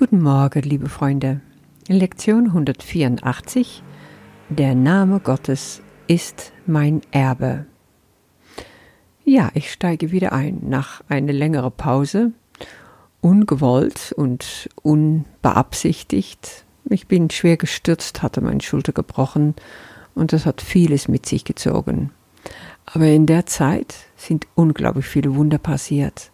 Guten Morgen, liebe Freunde. Lektion 184. Der Name Gottes ist mein Erbe. Ja, ich steige wieder ein nach einer längeren Pause. Ungewollt und unbeabsichtigt. Ich bin schwer gestürzt, hatte meine Schulter gebrochen und das hat vieles mit sich gezogen. Aber in der Zeit sind unglaublich viele Wunder passiert.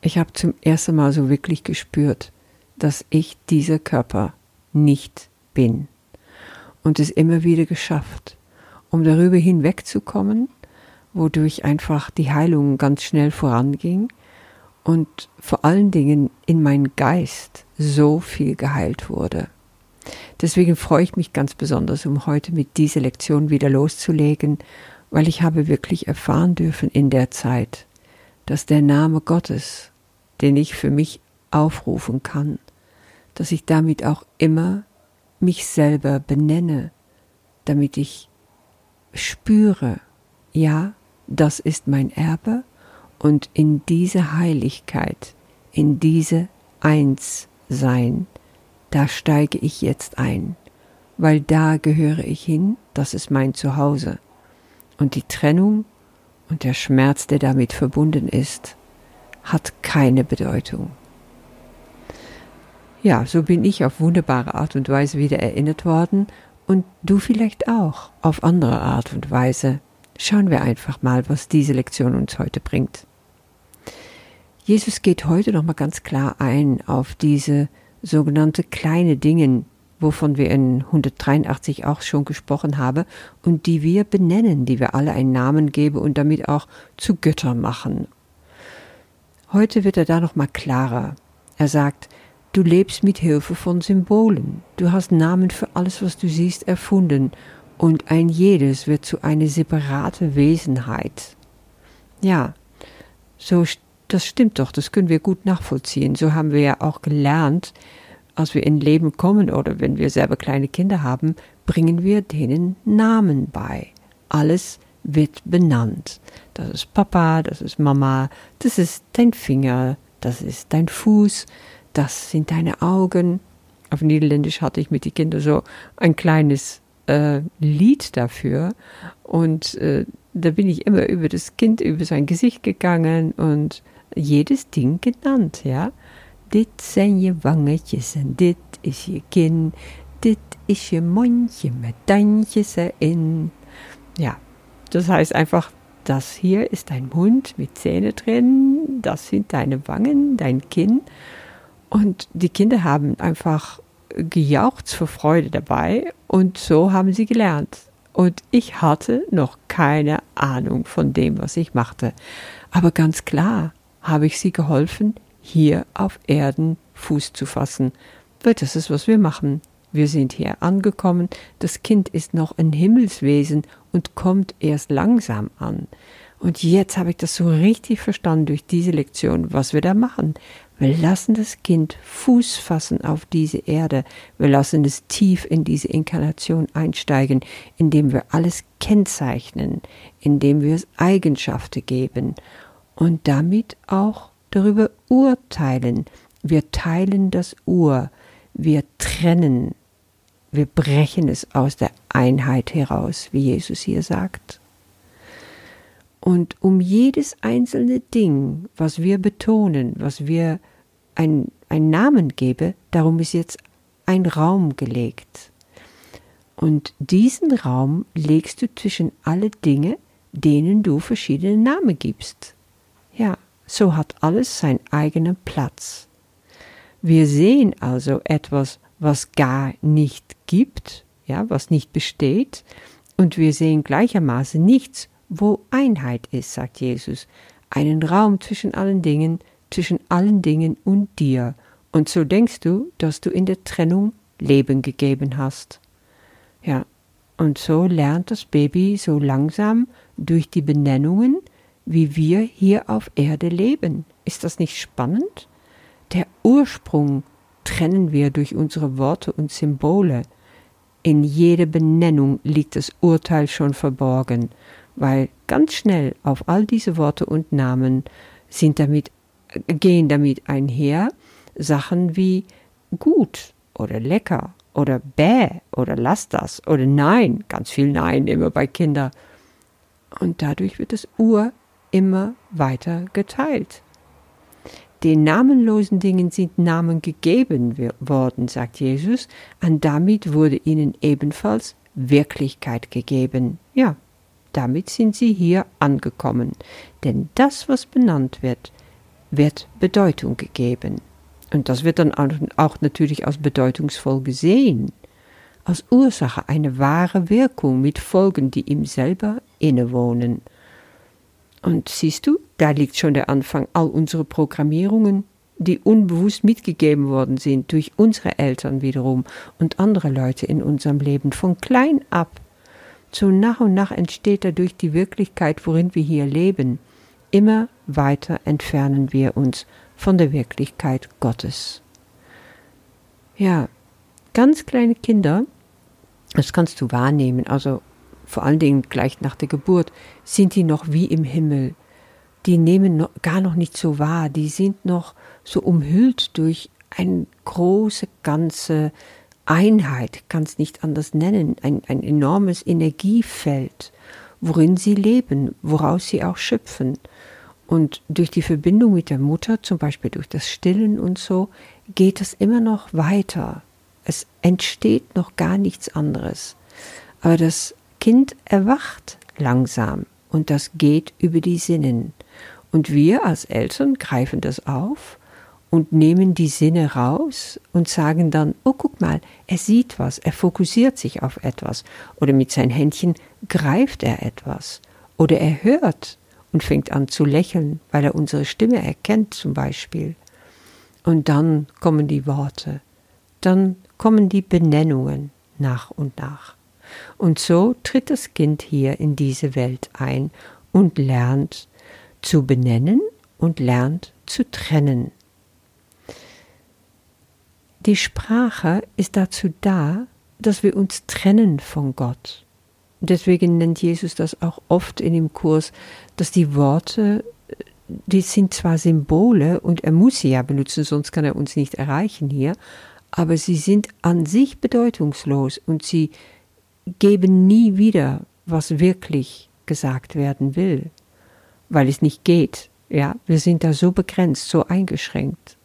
Ich habe zum ersten Mal so wirklich gespürt, dass ich dieser Körper nicht bin. Und es immer wieder geschafft, um darüber hinwegzukommen, wodurch einfach die Heilung ganz schnell voranging und vor allen Dingen in mein Geist so viel geheilt wurde. Deswegen freue ich mich ganz besonders, um heute mit dieser Lektion wieder loszulegen, weil ich habe wirklich erfahren dürfen in der Zeit, dass der Name Gottes, den ich für mich aufrufen kann, dass ich damit auch immer mich selber benenne, damit ich spüre, ja, das ist mein Erbe und in diese Heiligkeit, in diese Einssein, da steige ich jetzt ein, weil da gehöre ich hin, das ist mein Zuhause. Und die Trennung und der Schmerz, der damit verbunden ist, hat keine Bedeutung. Ja, so bin ich auf wunderbare Art und Weise wieder erinnert worden und du vielleicht auch auf andere Art und Weise. Schauen wir einfach mal, was diese Lektion uns heute bringt. Jesus geht heute nochmal ganz klar ein auf diese sogenannte kleine Dinge, wovon wir in 183 auch schon gesprochen haben und die wir benennen, die wir alle einen Namen geben und damit auch zu Göttern machen. Heute wird er da nochmal klarer. Er sagt, Du lebst mit Hilfe von Symbolen. Du hast Namen für alles, was du siehst, erfunden. Und ein jedes wird zu einer separate Wesenheit. Ja, so, das stimmt doch, das können wir gut nachvollziehen. So haben wir ja auch gelernt, als wir in Leben kommen oder wenn wir selber kleine Kinder haben, bringen wir denen Namen bei. Alles wird benannt. Das ist Papa, das ist Mama, das ist dein Finger, das ist dein Fuß, das sind deine Augen. Auf Niederländisch hatte ich mit den Kindern so ein kleines äh, Lied dafür. Und äh, da bin ich immer über das Kind, über sein Gesicht gegangen und jedes Ding genannt, ja. Dit zijn je wangetjes en dit is je kin. Dit is je mondje met tandjes erin. Ja, das heißt einfach, das hier ist dein Mund mit Zähne drin, das sind deine Wangen, dein Kinn. Und die Kinder haben einfach gejauchzt vor Freude dabei und so haben sie gelernt. Und ich hatte noch keine Ahnung von dem, was ich machte. Aber ganz klar habe ich sie geholfen, hier auf Erden Fuß zu fassen. Weil das ist, was wir machen. Wir sind hier angekommen, das Kind ist noch ein Himmelswesen und kommt erst langsam an. Und jetzt habe ich das so richtig verstanden durch diese Lektion, was wir da machen. Wir lassen das Kind Fuß fassen auf diese Erde. Wir lassen es tief in diese Inkarnation einsteigen, indem wir alles kennzeichnen, indem wir es Eigenschaften geben und damit auch darüber urteilen. Wir teilen das Ur, wir trennen, wir brechen es aus der Einheit heraus, wie Jesus hier sagt. Und um jedes einzelne Ding, was wir betonen, was wir einen Namen geben, darum ist jetzt ein Raum gelegt. Und diesen Raum legst du zwischen alle Dinge, denen du verschiedene Namen gibst. Ja, so hat alles seinen eigenen Platz. Wir sehen also etwas, was gar nicht gibt, ja, was nicht besteht, und wir sehen gleichermaßen nichts, wo Einheit ist, sagt Jesus, einen Raum zwischen allen Dingen, zwischen allen Dingen und dir, und so denkst du, dass du in der Trennung Leben gegeben hast. Ja, und so lernt das Baby so langsam durch die Benennungen, wie wir hier auf Erde leben. Ist das nicht spannend? Der Ursprung trennen wir durch unsere Worte und Symbole. In jeder Benennung liegt das Urteil schon verborgen, weil ganz schnell auf all diese Worte und Namen sind damit, gehen damit einher Sachen wie gut oder lecker oder bäh oder lass das oder nein, ganz viel Nein immer bei Kindern. Und dadurch wird das Ur immer weiter geteilt. Den namenlosen Dingen sind Namen gegeben worden, sagt Jesus, und damit wurde ihnen ebenfalls Wirklichkeit gegeben. Ja, damit sind sie hier angekommen, denn das, was benannt wird, wird Bedeutung gegeben. Und das wird dann auch natürlich als bedeutungsvoll gesehen, als Ursache eine wahre Wirkung mit Folgen, die ihm selber innewohnen. Und siehst du, da liegt schon der Anfang all unserer Programmierungen, die unbewusst mitgegeben worden sind durch unsere Eltern wiederum und andere Leute in unserem Leben von klein ab. So nach und nach entsteht dadurch die Wirklichkeit, worin wir hier leben. Immer weiter entfernen wir uns von der Wirklichkeit Gottes. Ja, ganz kleine Kinder, das kannst du wahrnehmen, also vor allen Dingen gleich nach der Geburt, sind die noch wie im Himmel. Die nehmen noch, gar noch nicht so wahr, die sind noch so umhüllt durch eine große ganze Einheit, kann es nicht anders nennen, ein, ein enormes Energiefeld, worin sie leben, woraus sie auch schöpfen. Und durch die Verbindung mit der Mutter, zum Beispiel durch das Stillen und so, geht es immer noch weiter. Es entsteht noch gar nichts anderes. Aber das Kind erwacht langsam und das geht über die Sinnen. Und wir als Eltern greifen das auf und nehmen die Sinne raus und sagen dann, oh guck mal, er sieht was, er fokussiert sich auf etwas oder mit seinen Händchen greift er etwas oder er hört und fängt an zu lächeln, weil er unsere Stimme erkennt zum Beispiel. Und dann kommen die Worte, dann kommen die Benennungen nach und nach. Und so tritt das Kind hier in diese Welt ein und lernt zu benennen und lernt zu trennen. Die Sprache ist dazu da, dass wir uns trennen von Gott. Deswegen nennt Jesus das auch oft in dem Kurs, dass die Worte, die sind zwar Symbole und er muss sie ja benutzen, sonst kann er uns nicht erreichen hier, aber sie sind an sich bedeutungslos und sie geben nie wieder, was wirklich gesagt werden will, weil es nicht geht. Ja, wir sind da so begrenzt, so eingeschränkt.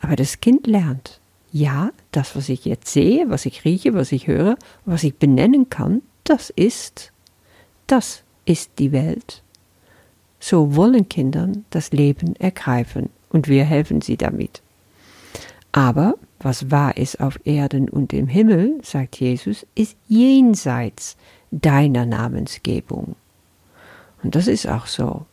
Aber das Kind lernt, ja, das, was ich jetzt sehe, was ich rieche, was ich höre, was ich benennen kann, das ist, das ist die Welt. So wollen Kinder das Leben ergreifen und wir helfen sie damit. Aber was wahr ist auf Erden und im Himmel, sagt Jesus, ist jenseits deiner Namensgebung. Und das ist auch so.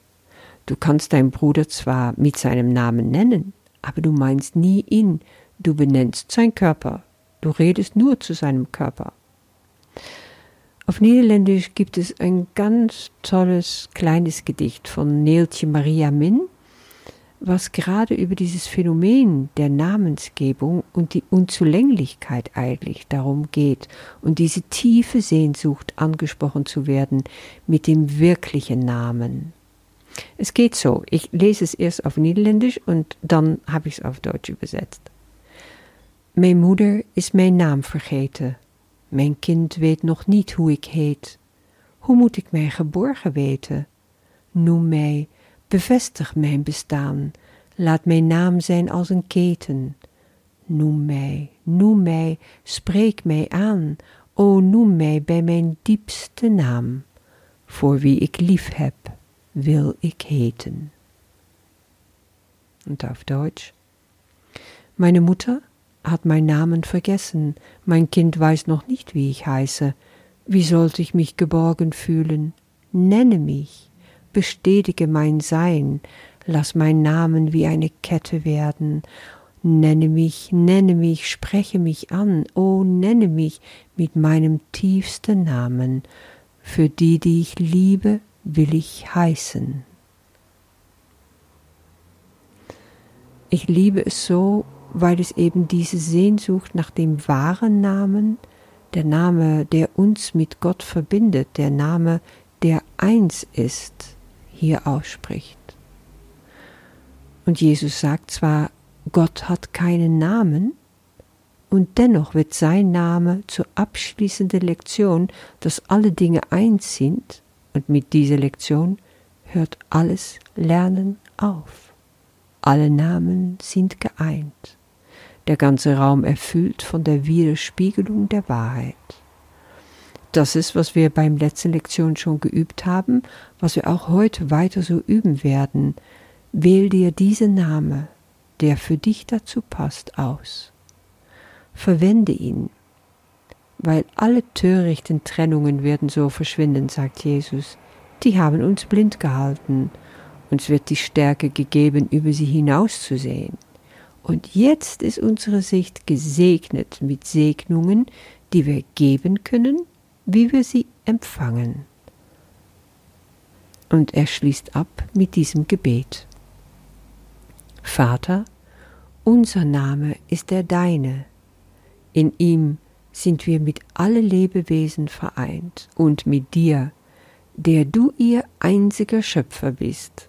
Du kannst deinen Bruder zwar mit seinem Namen nennen, aber du meinst nie ihn, du benennst sein Körper, du redest nur zu seinem Körper. Auf Niederländisch gibt es ein ganz tolles kleines Gedicht von Neeltje Maria Min, was gerade über dieses Phänomen der Namensgebung und die Unzulänglichkeit eigentlich darum geht und diese tiefe Sehnsucht angesprochen zu werden mit dem wirklichen Namen. Es geht so, ich lese es erst auf Niederländisch und dann habe ich es auf Deutsch übersetzt. Mijn moeder is mijn naam vergeten. Mijn kind weet nog niet hoe ik heet. Hoe moet ik mij geborgen weten? Noem mij Bevestig mijn bestaan, laat mijn naam zijn als een keten. Noem mij, noem mij, spreek mij aan, o noem mij bij mijn diepste naam. Voor wie ik lief heb, wil ik heten. Und auf Deutsch. Meine Mutter hat mein Namen vergessen, mein Kind weiß noch nicht, wie ich heiße. Wie sollte ich mich geborgen fühlen? Nenne mich bestätige mein Sein, lass mein Namen wie eine Kette werden, nenne mich, nenne mich, spreche mich an, oh nenne mich mit meinem tiefsten Namen, für die, die ich liebe, will ich heißen. Ich liebe es so, weil es eben diese Sehnsucht nach dem wahren Namen, der Name, der uns mit Gott verbindet, der Name, der eins ist, hier ausspricht. Und Jesus sagt zwar, Gott hat keinen Namen, Und dennoch wird sein Name zur abschließenden Lektion, dass alle Dinge eins sind, und mit dieser Lektion hört alles Lernen auf. Alle Namen sind geeint, der ganze Raum erfüllt von der Widerspiegelung der Wahrheit. Das ist, was wir beim letzten Lektion schon geübt haben, was wir auch heute weiter so üben werden. Wähl dir diesen Name, der für dich dazu passt, aus verwende ihn, weil alle törichten Trennungen werden so verschwinden, sagt Jesus. Die haben uns blind gehalten, uns wird die Stärke gegeben, über sie hinauszusehen. Und jetzt ist unsere Sicht gesegnet mit Segnungen, die wir geben können, wie wir sie empfangen. Und er schließt ab mit diesem Gebet. Vater, unser Name ist der deine, in ihm sind wir mit alle Lebewesen vereint und mit dir, der du ihr einziger Schöpfer bist.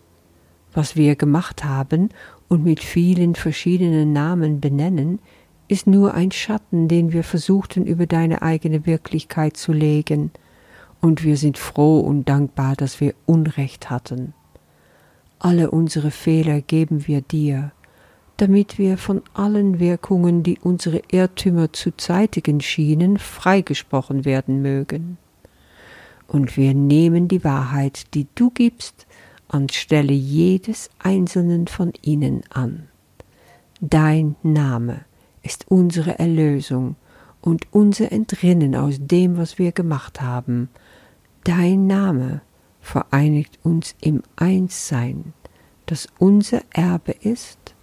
Was wir gemacht haben und mit vielen verschiedenen Namen benennen, ist nur ein Schatten, den wir versuchten über deine eigene Wirklichkeit zu legen, und wir sind froh und dankbar, dass wir Unrecht hatten. Alle unsere Fehler geben wir dir, damit wir von allen Wirkungen, die unsere Irrtümer zu zeitigen schienen, freigesprochen werden mögen. Und wir nehmen die Wahrheit, die du gibst, anstelle jedes einzelnen von ihnen an. Dein Name ist unsere Erlösung und unser Entrinnen aus dem, was wir gemacht haben. Dein Name vereinigt uns im Einssein, das unser Erbe ist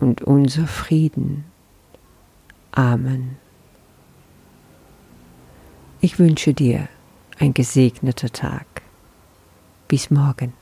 und unser Frieden. Amen. Ich wünsche dir ein gesegneter Tag. Bis morgen.